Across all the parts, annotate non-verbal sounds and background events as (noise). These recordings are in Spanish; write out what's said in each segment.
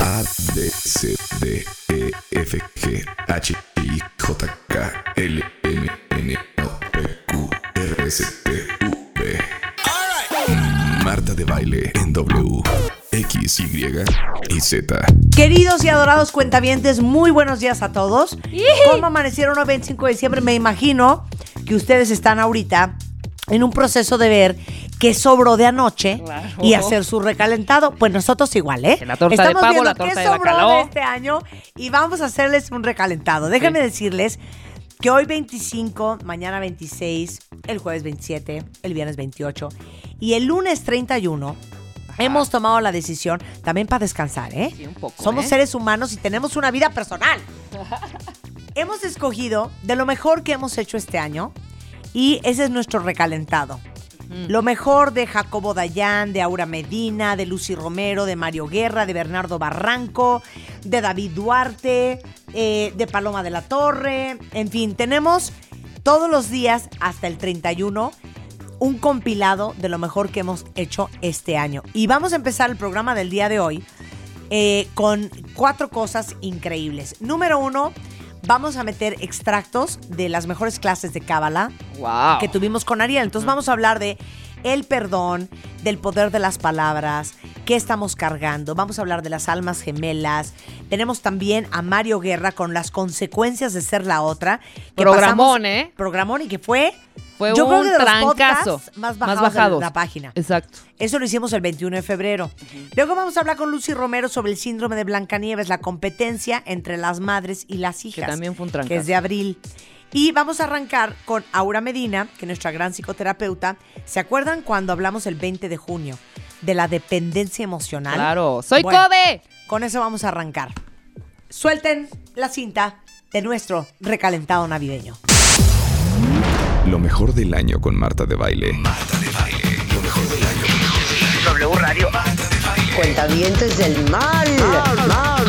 A, B, C, D, E, F, G, H, I, J, K, L, M, N, O, P, Q, R, S, T, V. Marta de baile en W, X, Y y Z. Queridos y adorados cuentavientes, muy buenos días a todos. ¿Cómo amanecieron el 25 de diciembre? Me imagino que ustedes están ahorita en un proceso de ver qué sobró de anoche Claro. y hacer su recalentado. Pues nosotros igual, ¿eh? La torta de Estamos pavo, viendo la torta qué de sobró bacalao. de este año y vamos a hacerles un recalentado. Déjenme decirles que hoy 25, mañana 26, el jueves 27, el viernes 28 y el lunes 31 hemos tomado la decisión también para descansar, ¿eh? Sí, un poco, Somos ¿eh? seres humanos y tenemos una vida personal. (laughs) hemos escogido de lo mejor que hemos hecho este año y ese es nuestro recalentado. Lo mejor de Jacobo Dayan, de Aura Medina, de Lucy Romero, de Mario Guerra, de Bernardo Barranco, de David Duarte, eh, de Paloma de la Torre. En fin, tenemos todos los días hasta el 31 un compilado de lo mejor que hemos hecho este año. Y vamos a empezar el programa del día de hoy eh, con cuatro cosas increíbles. Número uno, vamos a meter extractos de las mejores clases de Cábala Wow. que tuvimos con Ariel. Entonces vamos a hablar de el perdón, del poder de las palabras, qué estamos cargando. Vamos a hablar de las almas gemelas. Tenemos también a Mario Guerra con las consecuencias de ser la otra. que Programón, pasamos- ¿eh? Programón y que fue... Fue yo creo un que de los trancazo. podcasts más bajados, de la página. Exacto. Eso lo hicimos el 21 de febrero. Luego vamos a hablar con Lucy Romero sobre el síndrome de Blancanieves, la competencia entre las madres y las hijas. también fue un Que es trancazo. de abril. Y vamos a arrancar con Aura Medina, que es nuestra gran psicoterapeuta. ¿Se acuerdan cuando hablamos el 20 de junio de la dependencia emocional? Claro. ¡Soy Bueno, Kobe! Con eso vamos a arrancar. Suelten la cinta de nuestro recalentado navideño. Lo mejor del año con Marta de baile. Marta de baile. Lo mejor del año. W Radio. Cuentavientes del mal. mal.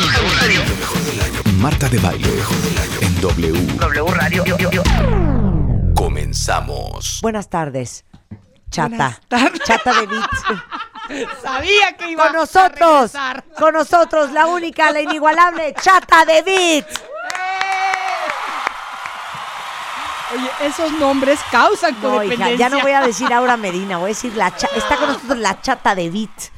Marta de baile en W. W Radio. Comenzamos. Buenas tardes, chata. Buenas tardes. Chata de Beats. (laughs) Sabía que iba con nosotros, con nosotros, la única, la inigualable Chata de Beat. Oye, esos nombres causan No, hija, ya no voy a decir Aura Medina, voy a decir la cha- está con nosotros la Chata de Beat.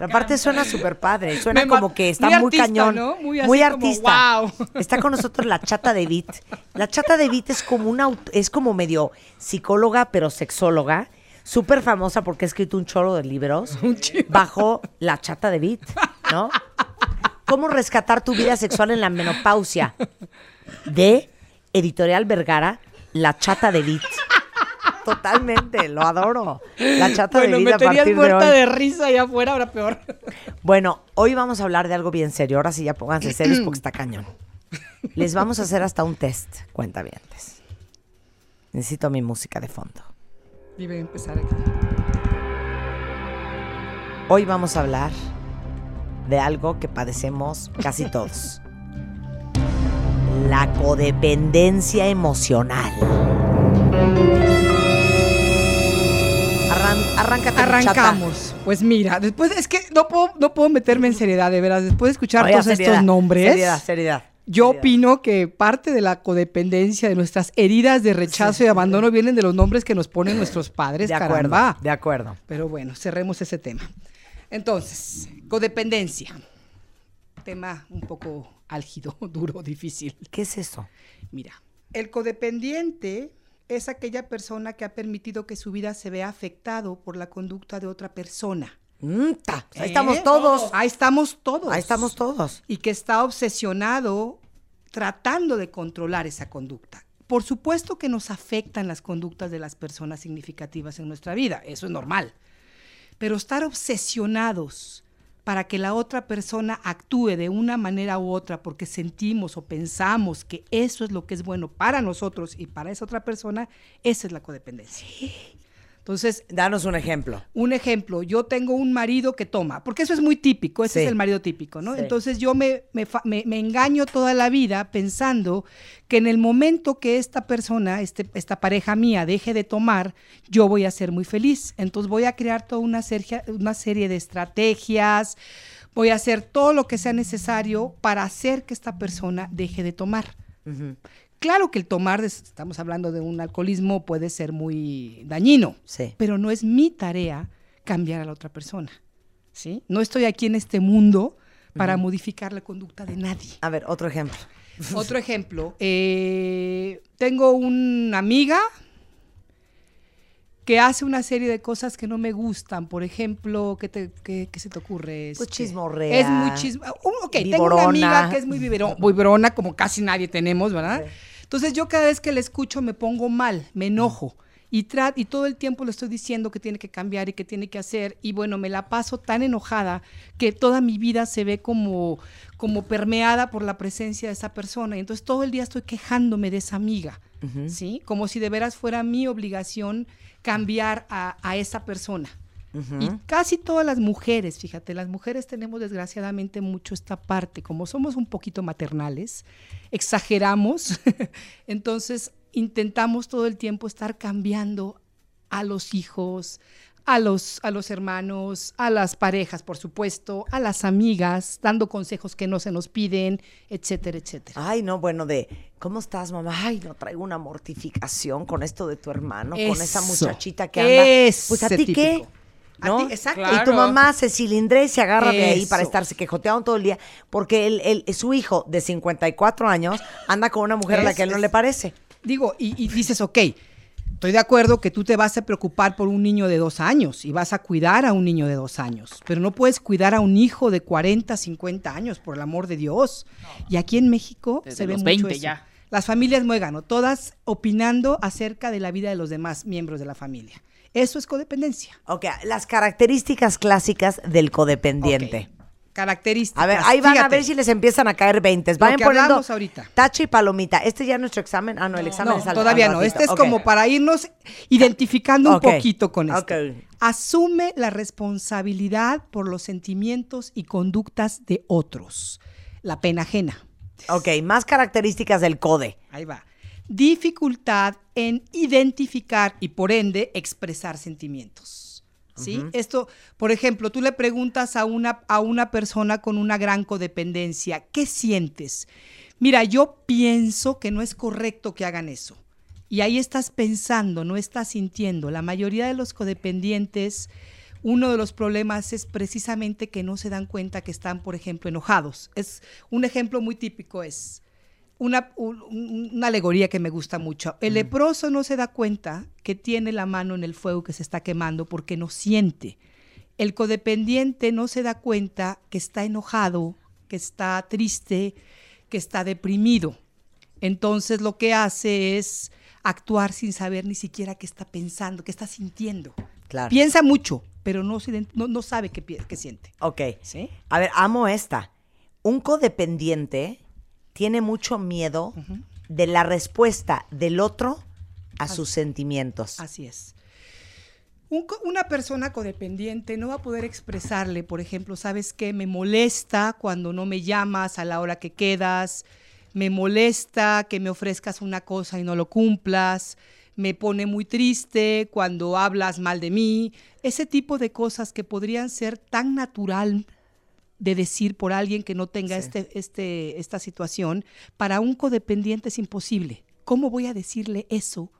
Aparte suena súper padre, suena Me como que está muy artista, cañón, ¿no? Muy muy, así como, artista. wow. Está con nosotros la Chata de Beat. La Chata de Beat es como una es como medio psicóloga pero sexóloga. Súper famosa porque ha escrito un choro de libros bajo la chata de Beat, ¿no? ¿Cómo rescatar tu vida sexual en la menopausia? De Editorial Vergara, La Chata de Beat. Totalmente, lo adoro. La Chata Bueno, de me Beat a tenías partir de muerta hoy. de, risa allá afuera, ahora peor. Bueno, hoy vamos a hablar de algo bien serio. Ahora sí ya pónganse serios porque está cañón. Les vamos a hacer hasta un test, cuentavientes. Necesito mi música de fondo. Debe empezar aquí. Hoy vamos a hablar de algo que padecemos casi todos. La codependencia emocional. Arráncate. Arrancamos. Pues mira, después es que no puedo, no puedo meterme en seriedad, de veras. Después de escuchar todos seriedad, estos nombres, Seriedad, seriedad. yo seriedad. opino que parte de la codependencia, de nuestras heridas de rechazo y abandono, vienen de los nombres que nos ponen nuestros padres. De acuerdo, caramba. de acuerdo. Pero bueno, cerremos ese tema. Entonces, codependencia. Tema un poco álgido, (laughs) duro, difícil. ¿Qué es eso? Mira, el codependiente es aquella persona que ha permitido que su vida se vea afectado por la conducta de otra persona. Mm, ta, Ahí ¿Eh? estamos todos. Ahí estamos todos. Ahí estamos todos. Y que está obsesionado tratando de controlar esa conducta. Por supuesto que nos afectan las conductas de las personas significativas en nuestra vida, eso es normal. Pero estar obsesionados para que la otra persona actúe de una manera u otra porque sentimos o pensamos que eso es lo que es bueno para nosotros y para esa otra persona, esa es la codependencia. Entonces, Danos un ejemplo. un ejemplo, yo tengo un marido que toma, porque eso es muy típico, ese Sí. es el marido típico, ¿no? Sí. Entonces yo me, me me- me engaño toda la vida pensando que en el momento que esta persona, este, esta pareja mía, deje de tomar, yo voy a ser muy feliz. Entonces voy a crear toda una serie, una serie de estrategias, voy a hacer todo lo que sea necesario para hacer que esta persona deje de tomar. Claro que el tomar, estamos hablando de un alcoholismo, puede ser muy dañino, Sí. pero no es mi tarea cambiar a la otra persona. ¿sí? No estoy aquí en este mundo para modificar la conducta de nadie. A ver, otro ejemplo. Otro ejemplo, eh, tengo una amiga que hace una serie de cosas que no me gustan. Por ejemplo, ¿qué, te- qué- qué se te ocurre? Pues Este, chismorrea, Es muy chismo. Ok, tengo viborona. una amiga que es muy vibrona, (laughs) como casi nadie tenemos, ¿verdad? Entonces yo cada vez que la escucho me pongo mal, me enojo. Y, tra- y todo el tiempo le estoy diciendo que tiene que cambiar y que tiene que hacer. Y bueno, me la paso tan enojada que toda mi vida se ve como, como permeada por la presencia de esa persona. Y entonces todo el día estoy quejándome de esa amiga, ¿sí? Como si de veras fuera mi obligación cambiar a, a esa persona. Y casi todas las mujeres, fíjate, las mujeres tenemos desgraciadamente mucho esta parte, como somos un poquito maternales, exageramos, (laughs) entonces intentamos todo el tiempo estar cambiando a los hijos, a los, a los hermanos, a las parejas, por supuesto, a las amigas, dando consejos que no se nos piden, etcétera, etcétera. Ay, no, bueno, de ¿cómo estás, mamá? Ay, no traigo una mortificación con esto de tu hermano, con esa muchachita que anda. Ese pues a ti qué. típico. ¿No? ti, exacto. Y tu mamá se cilindre y se agarra de ahí para estarse quejoteando todo el día, porque él, él- su hijo de 54 años anda con una mujer a la que a él no es- le parece. Digo, y, y dices, ok, estoy de acuerdo que tú te vas a preocupar por un niño de dos años y vas a cuidar a un niño de dos años, pero no puedes cuidar a un hijo de 40, 50 años, por el amor de Dios. Y aquí en México Desde se ve los mucho 20 eso. ya. Las familias muégano, todas opinando acerca de la vida de los demás miembros de la familia. Eso es codependencia. Ok, las características clásicas del codependiente. Características. A ver, ahí van a ver si les empiezan a caer 20. Vayan poniendo ahorita. tache y palomita. ¿Este ya es nuestro examen? Ah, no, el examen No, es al- todavía al no. Este es como para irnos identificando un poquito con esto. Asume la responsabilidad por los sentimientos y conductas de otros. La pena ajena. Ok, más características del code. Ahí va. Dificultad en identificar y por ende expresar sentimientos. ¿Sí? Esto, por ejemplo, tú le preguntas a una, a una persona con una gran codependencia, ¿qué sientes? Mira, yo pienso que no es correcto que hagan eso. Y ahí estás pensando, no estás sintiendo. La mayoría de los codependientes, uno de los problemas es precisamente que no se dan cuenta que están, por ejemplo, enojados. Es un ejemplo muy típico es una, un- un- una alegoría que me gusta mucho. El leproso no se da cuenta que tiene la mano en el fuego que se está quemando porque no siente. El codependiente no se da cuenta que está enojado, que está triste, que está deprimido. Entonces lo que hace es actuar sin saber ni siquiera qué está pensando, qué está sintiendo. Claro. Piensa mucho, pero no, no, no sabe qué, qué siente. Ok. ¿Sí? A ver, amo esta. Un codependiente tiene mucho miedo de la respuesta del otro a sus sentimientos. Así es. Un una persona codependiente no va a poder expresarle, por ejemplo, ¿sabes qué? Me molesta cuando no me llamas a la hora que quedas, me molesta que me ofrezcas una cosa y no lo cumplas, me pone muy triste cuando hablas mal de mí, ese tipo de cosas que podrían ser tan natural de decir por alguien que no tenga este, este, esta situación, para un codependiente es imposible. ¿Cómo voy a decirle eso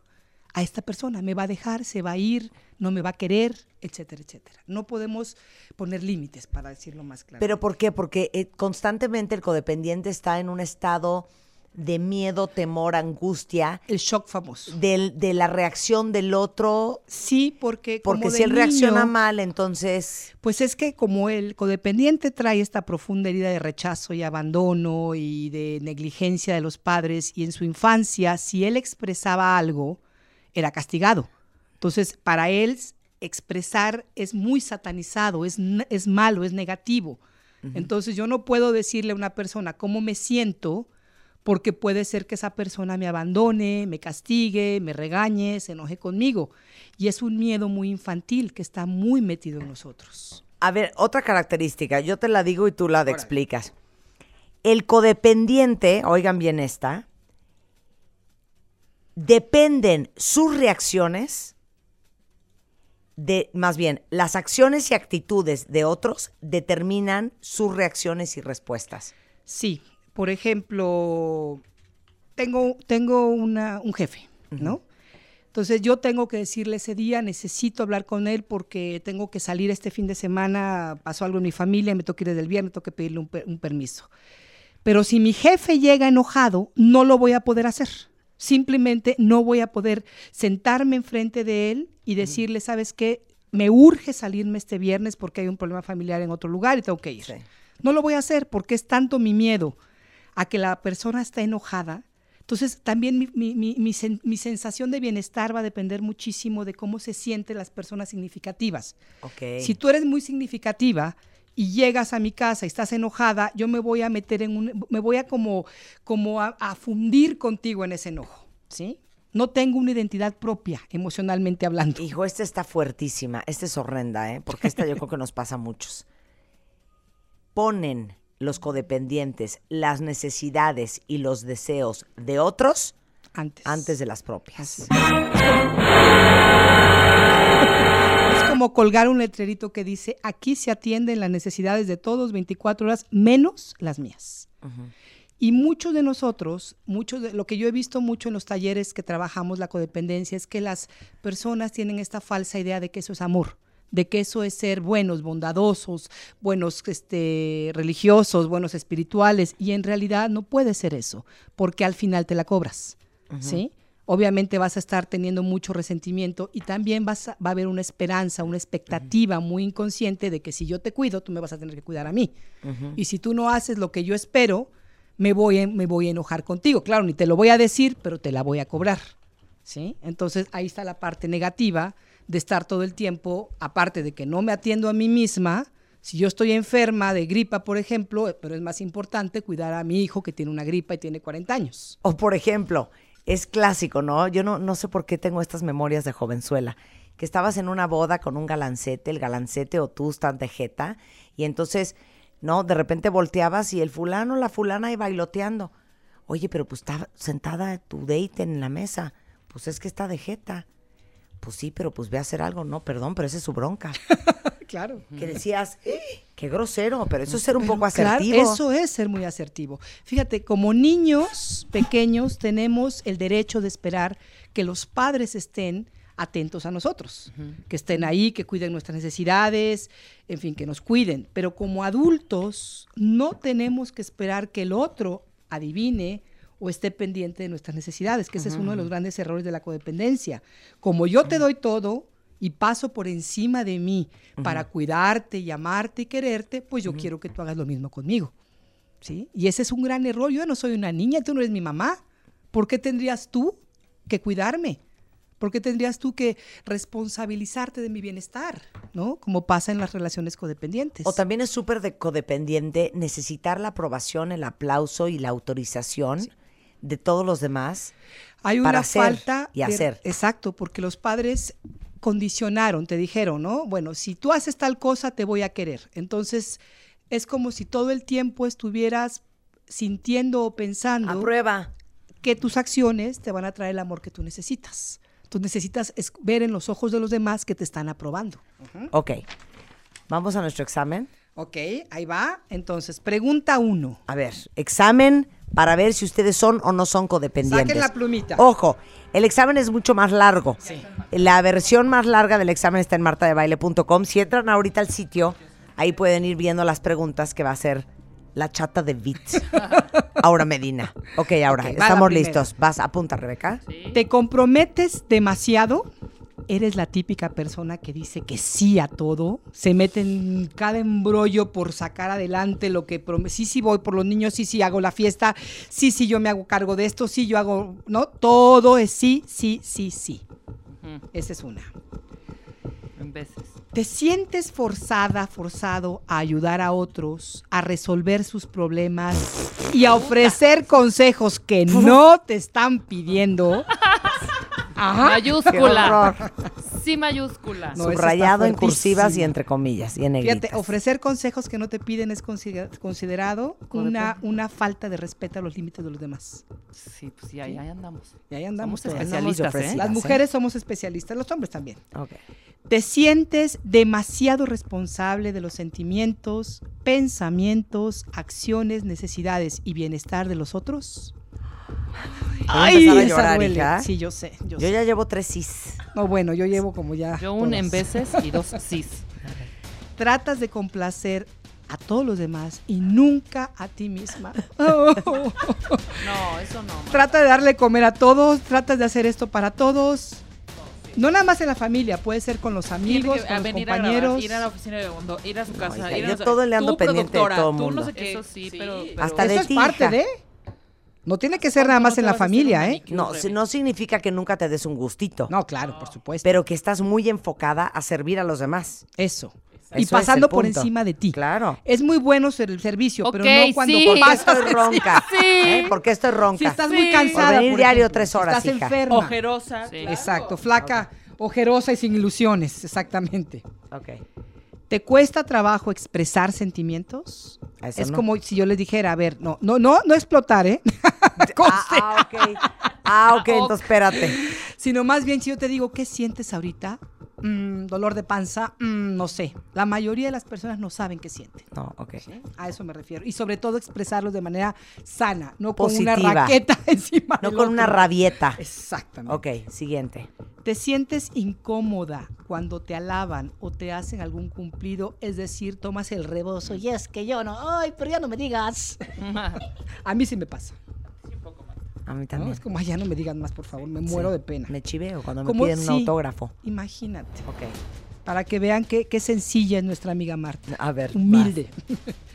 a esta persona? ¿Me va a dejar? ¿Se va a ir? ¿No me va a querer? Etcétera, etcétera. No podemos poner límites, para decirlo más claro. ¿Pero por qué? Porque eh, constantemente el codependiente está en un estado de miedo, temor, angustia, el shock famoso. del- de la reacción del otro. Sí, porque como Porque de si él reacciona mal, entonces... Pues es que como el codependiente trae esta profunda herida de rechazo y abandono y de negligencia de los padres y en su infancia, si él expresaba algo, era castigado. Entonces, para él expresar es muy satanizado, es, es malo, es negativo. Entonces, yo no puedo decirle a una persona cómo me siento porque puede ser que esa persona me abandone, me castigue, me regañe, se enoje conmigo. Y es un miedo muy infantil que está muy metido en nosotros. A ver, otra característica, yo te la digo y tú la explicas. El codependiente, oigan bien esta, dependen sus reacciones de, más bien, las acciones y actitudes de otros determinan sus reacciones y respuestas. Sí, por ejemplo, tengo, tengo una, un jefe, ¿no? Entonces yo tengo que decirle ese día, necesito hablar con él porque tengo que salir este fin de semana, pasó algo en mi familia, me toca ir desde el viernes, tengo que pedirle un, un permiso. Pero si mi jefe llega enojado, no lo voy a poder hacer. Simplemente no voy a poder sentarme enfrente de él y decirle, ¿sabes qué? Me urge salirme este viernes porque hay un problema familiar en otro lugar y tengo que ir. Sí. No lo voy a hacer porque es tanto mi miedo a que la persona está enojada. Entonces, también mi, mi- mi- mi sen- mi sensación de bienestar va a depender muchísimo de cómo se sienten las personas significativas. Ok. Si tú eres muy significativa y llegas a mi casa y estás enojada, yo me voy a meter en un, me voy a como, como a, a fundir contigo en ese enojo, ¿sí? No tengo una identidad propia, emocionalmente hablando. Hijo, esta está fuertísima. Esta es horrenda, ¿eh? Porque esta yo creo que nos pasa a muchos. Ponen los codependientes las necesidades y los deseos de otros Antes. antes de las propias. Es como colgar un letrerito que dice, aquí se atienden las necesidades de todos 24 horas, menos las mías. Y muchos de nosotros, muchos de lo que yo he visto mucho en los talleres que trabajamos la codependencia es que las personas tienen esta falsa idea de que eso es amor, de que eso es ser buenos, bondadosos, buenos este, religiosos, buenos espirituales, y en realidad no puede ser eso, porque al final te la cobras, ¿sí? Obviamente vas a estar teniendo mucho resentimiento y también vas a- va a haber una esperanza, una expectativa muy inconsciente de que si yo te cuido, tú me vas a tener que cuidar a mí. Y si tú no haces lo que yo espero, me voy, a- me voy a enojar contigo. Claro, ni te lo voy a decir, pero te la voy a cobrar. ¿sí? Entonces ahí está la parte negativa de estar todo el tiempo, aparte de que no me atiendo a mí misma. Si yo estoy enferma de gripa, por ejemplo, pero es más importante cuidar a mi hijo que tiene una gripa y tiene 40 años. O por ejemplo, es clásico, ¿no? Yo no, no sé por qué tengo estas memorias de jovenzuela. Que estabas en una boda con un galancete, el galancete o tú estás de jeta, y entonces, ¿no? De repente volteabas y el fulano, la fulana ahí bailoteando. Oye, pero pues está sentada tu date en la mesa. Pues es que está de jeta. Pues sí, pero pues ve a hacer algo. No, perdón, pero esa es su bronca. (laughs) Claro. Que decías, "Eh, qué grosero, pero eso es ser un Pero, poco claro, asertivo. eso es ser muy asertivo. Fíjate, como niños pequeños tenemos el derecho de esperar que los padres estén atentos a nosotros, que estén ahí, que cuiden nuestras necesidades, en fin, que nos cuiden. Pero como adultos no tenemos que esperar que el otro adivine o esté pendiente de nuestras necesidades, que ese es uno de los grandes errores de la codependencia. Como yo te doy todo, y paso por encima de mí para cuidarte y amarte y quererte, pues yo quiero que tú hagas lo mismo conmigo. ¿Sí? Y ese es un gran error. Yo no soy una niña, tú no eres mi mamá. ¿Por qué tendrías tú que cuidarme? ¿Por qué tendrías tú que responsabilizarte de mi bienestar? ¿No? Como pasa en las relaciones codependientes. O también es súper de codependiente necesitar la aprobación, el aplauso y la autorización de todos los demás. Hay para una hacer falta y de- hacer. exacto, porque los padres condicionaron, te dijeron, ¿no? Bueno, si tú haces tal cosa, te voy a querer. Entonces, es como si todo el tiempo estuvieras sintiendo o pensando Aprueba. que tus acciones te van a traer el amor que tú necesitas. Tú necesitas es- ver en los ojos de los demás que te están aprobando. Ok. Vamos a nuestro examen. Ok, ahí va. Entonces, pregunta uno. A ver, examen para ver si ustedes son o no son codependientes. Saquen la plumita. Ojo, el examen es mucho más largo. La versión más larga del examen está en martadebaile.com. Si entran ahorita al sitio, ahí pueden ir viendo las preguntas que va a ser la chata de Bit. (laughs) Aura Medina. Ok, ahora, estamos listos. Vas, apunta, Rebeca. ¿Te comprometes demasiado? ¿Eres la típica persona que dice que sí a todo? ¿Se mete en cada embrollo por sacar adelante lo que promete? Sí, sí voy por los niños, sí, sí hago la fiesta, sí, sí yo me hago cargo de esto, sí yo hago, ¿no? Todo es sí, sí, sí, sí. Esa es una. En veces. ¿Te sientes forzada, forzado a ayudar a otros, a resolver sus problemas y a ofrecer consejos que (laughs) no te están pidiendo? (laughs) Ajá. Mayúscula. sí mayúscula. No, Subrayado en cursivas y entre comillas y en negritas. Fíjate, ofrecer consejos que no te piden es considera- considerado una, una falta de respeto a los límites de los demás. Sí, pues ya, ya andamos. Y ahí andamos. Somos especialistas, ¿eh? Las ¿eh? mujeres somos especialistas, los hombres también. Ok. Te sientes demasiado responsable de los sentimientos, pensamientos, acciones, necesidades y bienestar de los otros. A empezar a esa llorar, duele. hija. Sí, yo sé. Yo, Yo sé. ya llevo tres cis. No, bueno, yo llevo como ya. Yo un en todas. veces y dos (laughs) cis. Tratas de complacer a todos los demás y nunca a ti misma. (laughs) Oh. No, eso no. Trata de darle comer a todos, tratas de hacer esto para todos. No nada más en la familia, puede ser con los amigos, que, con a los venir a compañeros. grabar, ir a la oficina de Hondo, ir a su casa, hija, ir a yo todo le ando pendiente de todo tú mundo. no sé qué. Eso sí, pero- pero- Hasta de Eso es ti, parte hija. de. No tiene que ser nada más en la familia, ¿eh? No, si- no significa que nunca te des un gustito. No, claro, por supuesto. Pero que estás muy enfocada a servir a los demás. Eso. Eso Y es pasando por encima de ti. Claro. Es muy bueno ser el servicio, pero no cuando sí. ¿Por qué pasas estoy ronca? (laughs) Sí. ¿Eh? ¿Por qué estoy ronca? Si estás Sí. muy cansada. Por venir diario tres si horas, Estás hija. enferma. Ojerosa. Sí. claro. Exacto, flaca, ojerosa y sin ilusiones, exactamente. Ok. ¿Te cuesta trabajo expresar sentimientos? Eso es no. como si yo les dijera, a ver, no, no, no, no explotar, ¿eh? (laughs) Ah, ah, ok. Ah, ok, entonces espérate. (laughs) Sino más bien si yo te digo, ¿qué sientes ahorita? Mm, dolor de panza, Mm, no sé. La mayoría de las personas no saben qué sienten. No, ok. A eso me refiero. Y sobre todo expresarlos de manera sana, no con una Positiva. raqueta (laughs) encima. No del con una rabieta. Exactamente. Ok, siguiente. ¿Te sientes incómoda cuando te alaban o te hacen algún cumplido? Es decir, tomas el rebozo y es que yo no, ay, pero ya no me digas. (laughs) A mí sí me pasa. A mí ¿no? también. Es como, "Ay, ya no me digan más, por favor, me muero Sí. de pena. Me chiveo cuando me Como- piden un sí. autógrafo. Imagínate, Ok. para que vean qué, qué sencilla es nuestra amiga Marta. A ver. Humilde. (laughs)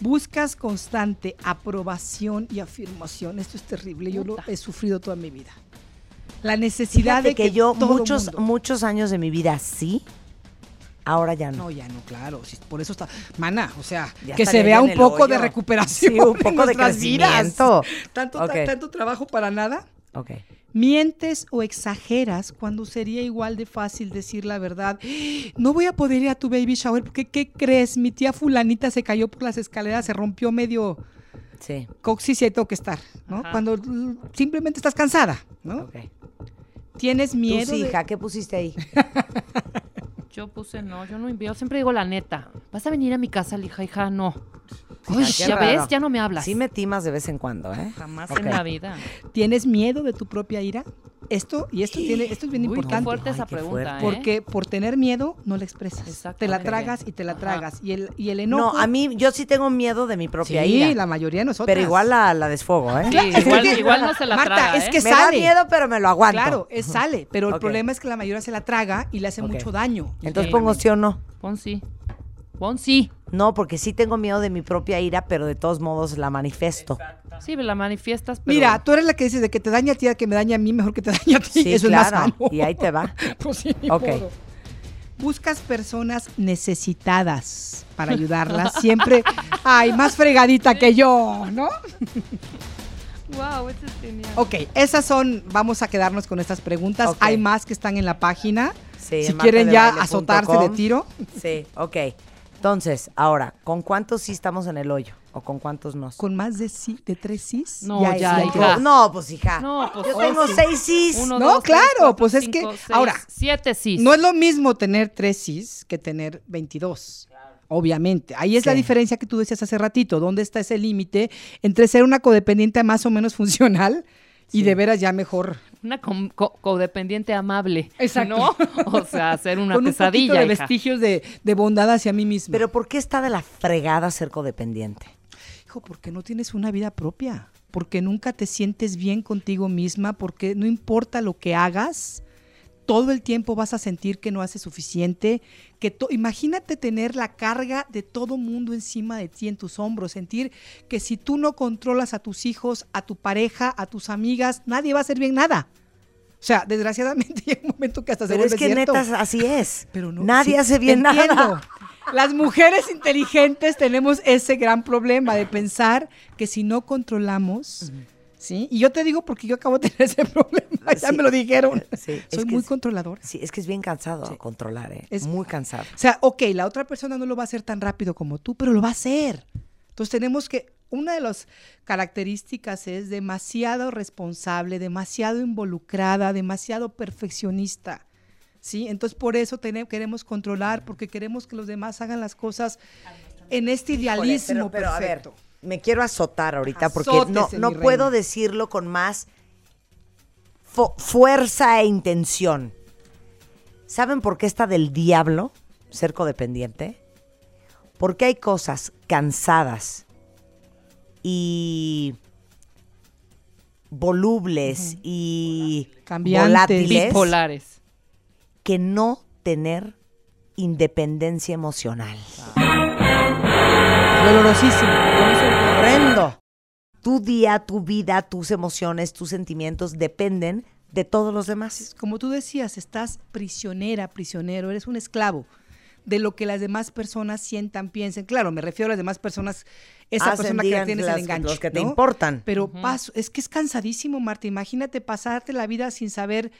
Buscas constante aprobación y afirmación. Esto es terrible. Yo lo he sufrido toda mi vida. La necesidad Fíjate de que, yo todo muchos, mundo- muchos años de mi vida sí, ahora ya no. No, ya no, claro. por eso está. Mana, o sea, Ya que se vea un poco de recuperación. Sí, un en poco de nuestras vidas. crecimiento. Tanto, ta- Ok. tanto trabajo para nada. Ok. Mientes o exageras cuando sería igual de fácil decir la verdad. No voy a poder ir a tu baby shower porque, ¿qué crees? Mi tía fulanita se cayó por las escaleras, se rompió medio Sí. coxis y ahí tengo que estar, ¿no? Ajá. Cuando simplemente estás cansada, ¿no? Ok. Tienes miedo. sí, de- hija, ¿qué pusiste ahí? (laughs) Yo puse no, yo no envío. Siempre digo la neta. ¿Vas a venir a mi casa, hija? Hija, no. Uy, ya raro. ves, ya no me hablas. Sí me timas de vez en cuando, ¿eh? Jamás en la vida. ¿Tienes miedo de tu propia ira? Esto, y esto tiene, esto es bien Uy, qué importante. fuerte esa qué pregunta, fuerte. ¿eh? Porque por tener miedo no la expresas. Exacto. Te la tragas y te la Ajá. tragas. Y el, y el enojo. No, a mí, yo sí tengo miedo de mi propia sí, ira. la mayoría de nosotros. Pero igual la, la desfogo, ¿eh? Sí, (laughs) Es igual, no se la Marta, traga, es ¿eh? que me da sale. miedo, pero me lo aguanto. Claro, es sale. Pero el problema es que la mayoría se la traga y le hace mucho daño. Entonces Sí. pongo sí o no. Pon sí. Pon sí. No, porque sí tengo miedo de mi propia ira, pero de todos modos la manifiesto. Sí, la manifiestas, pero... Mira, tú eres la que dices de que te daña a ti, a que me daña a mí, mejor que te (laughs) dañe a ti. Sí, Eso claro. es más sano. Y ahí te va. (laughs) Pues sí, ni Ok. modo. Buscas personas necesitadas para ayudarlas. Siempre, ay, más fregadita que yo, ¿no? (laughs) Wow, ese es genial. Ok, esas son, vamos a quedarnos con estas preguntas. Hay más que están en la página. Sí, si en quieren ya azotarse de tiro. Sí, ok. Entonces, ahora, ¿con cuántos sí estamos en el hoyo? ¿O con cuántos no? Con más de, sí, de tres sís. No, ya, hija. No, pues hija. No, pues, Yo oh, tengo sí. seis sís. Uno, No, dos, tres, claro, cuatro, pues es cinco, que- seis, ahora, Siete sí. No es lo mismo tener tres sís que tener 22. Obviamente. Ahí es la diferencia que tú decías hace ratito. ¿Dónde está ese límite entre ser una codependiente más o menos (laughs) funcional y de veras ya mejor Una com- co- codependiente amable. Exacto. ¿No? O sea, hacer una (laughs) con un pesadilla. poquito de hija. vestigios de, de bondad hacia mí misma? Pero ¿por qué está de la fregada ser codependiente? Hijo, porque no tienes una vida propia, porque nunca te sientes bien contigo misma, porque no importa lo que hagas, todo el tiempo vas a sentir que no haces suficiente, que imagínate tener la carga de todo mundo encima de ti en tus hombros, sentir que si tú no controlas a tus hijos, a tu pareja, a tus amigas, nadie va a hacer bien nada. O sea, desgraciadamente (laughs) llega un momento que hasta se Pero es vuelve que cierto. neta así es. Pero no, Nadie sí, hace bien entiendo. nada. Las mujeres inteligentes tenemos ese gran problema de pensar que si no controlamos, ¿Sí? Y yo te digo porque yo acabo de tener ese (laughs) problema, ya Sí. me lo dijeron. (laughs) Sí, es Soy que muy es- controlador. Sí, es que es bien cansado controlar, ¿eh? Es- muy cansado. O sea, ok, la otra persona no lo va a hacer tan rápido como tú, pero lo va a hacer. Entonces tenemos que, una de las características es demasiado responsable, demasiado involucrada, demasiado perfeccionista. ¿Sí? Entonces por eso tenemos, queremos controlar, porque queremos que los demás hagan las cosas en este idealismo pero, pero, a ver, perfecto. Me quiero azotar ahorita porque no, no puedo decirlo con más fu- fuerza e intención. ¿Saben por qué está del diablo ser codependiente? Porque hay cosas cansadas y volubles y Cambiantes. volátiles Bipolares. que no tener independencia emocional. Dolorosísimo. horrendo. Tu día, tu vida, tus emociones, tus sentimientos dependen de todos los demás. Como tú decías, estás prisionera, prisionero, eres un esclavo de lo que las demás personas sientan, piensen. Claro, me refiero a las demás personas, esa Hacen, persona que tienes las- el enganche. los que te ¿no? importan. Pero paso, es que es cansadísimo, Marta. Imagínate pasarte la vida sin saber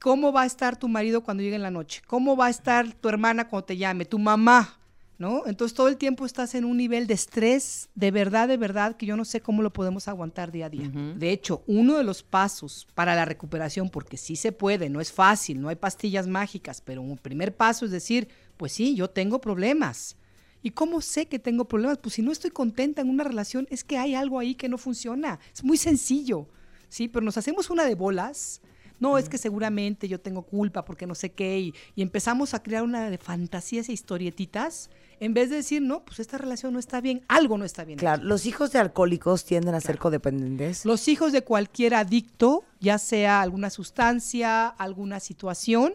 cómo va a estar tu marido cuando llegue en la noche, cómo va a estar tu hermana cuando te llame, tu mamá, ¿no? Entonces todo el tiempo estás en un nivel de estrés, de verdad, de verdad, que yo no sé cómo lo podemos aguantar día a día. De hecho, uno de los pasos para la recuperación, porque sí se puede, no es fácil, no hay pastillas mágicas, pero un primer paso es decir, pues sí, yo tengo problemas. ¿Y cómo sé que tengo problemas? Pues si no estoy contenta en una relación, es que hay algo ahí que no funciona. Es muy sencillo, ¿sí? Pero nos hacemos una de bolas. No, es que seguramente yo tengo culpa porque no sé qué. Y, y empezamos a crear una de fantasías e historietitas en vez de decir, no, pues esta relación no está bien, algo no está bien. Claro, los hijos de alcohólicos tienden a ser codependientes. Los hijos de cualquier adicto, ya sea alguna sustancia, alguna situación,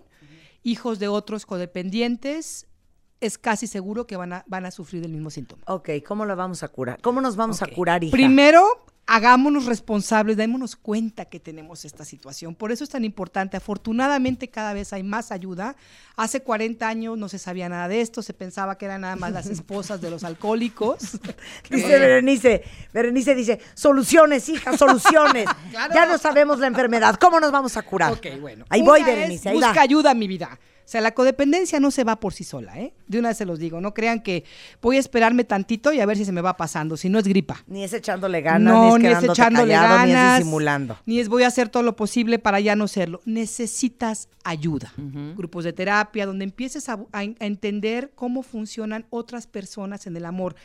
hijos de otros codependientes, es casi seguro que van a, van a sufrir del mismo síntoma. Ok, ¿cómo lo vamos a curar? ¿Cómo nos vamos a curar, hija? Primero, hagámonos responsables, démonos cuenta que tenemos esta situación. Por eso es tan importante. Afortunadamente cada vez hay más ayuda. Hace 40 años no se sabía nada de esto, se pensaba que eran nada más las (laughs) esposas de los alcohólicos. (laughs) Dice Berenice, Berenice dice, soluciones, hija, soluciones. (laughs) Claro. Ya no sabemos la enfermedad, ¿cómo nos vamos a curar? Ok, bueno. Ahí Una voy, Berenice, ahí busca va. ayuda, mi vida. O sea, la codependencia no se va por sí sola, ¿eh? De una vez se los digo. No crean que voy a esperarme tantito y a ver si se me va pasando. Si no es gripa. Ni es echándole ganas, no, ni es ni es echándole callado, ni es disimulando. Ni es voy a hacer todo lo posible para ya no serlo. Necesitas ayuda. Grupos de terapia donde empieces a, a- a entender cómo funcionan otras personas en el amor.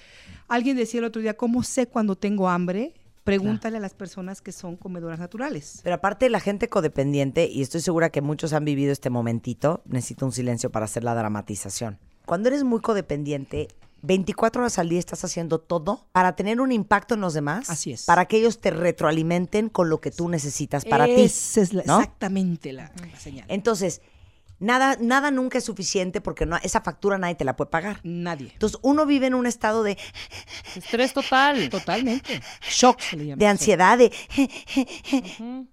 Alguien decía el otro día, ¿cómo sé cuando tengo hambre? Pregúntale a las personas que son comedoras naturales. Pero aparte la gente codependiente, y estoy segura que muchos han vivido este momentito, necesito un silencio para hacer la dramatización. Cuando eres muy codependiente, 24 horas al día estás haciendo todo para tener un impacto en los demás. Así es. Para que ellos te retroalimenten con lo que tú necesitas para ti. Esa es la- ¿no? exactamente la, la señal. Entonces, nada, nada nunca es suficiente porque no, esa factura nadie te la puede pagar. Nadie. Entonces, uno vive en un estado de, Estrés total. Totalmente. Shock se le llama. de ansiedad, de,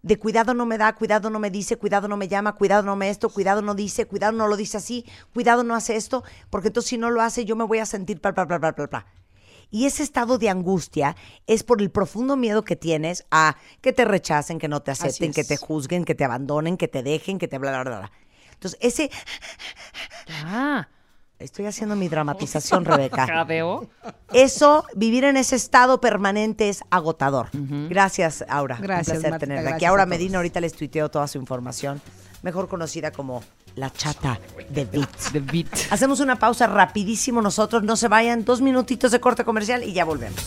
de cuidado no me da, cuidado no me dice, cuidado no me llama, cuidado no me esto, cuidado no dice, cuidado no lo dice así, cuidado no hace esto, porque entonces si no lo hace yo me voy a sentir bla, bla, bla, bla, bla, bla. Y ese estado de angustia es por el profundo miedo que tienes a que te rechacen, que no te acepten, es. que te juzguen, que te abandonen, que te dejen, que te bla, bla, bla, bla. Entonces, ese... Ah, Estoy haciendo mi dramatización, (laughs) Rebeca. jadeo. Eso, vivir en ese estado permanente es agotador. Gracias, Aura. Gracias, Un placer Marta, tenerla aquí. Aura. Medina, ahorita les tuiteo toda su información. Mejor conocida como la chata de Beat. The beat. Hacemos una pausa rapidísimo nosotros. No se vayan. Dos minutitos de corte comercial y ya volvemos.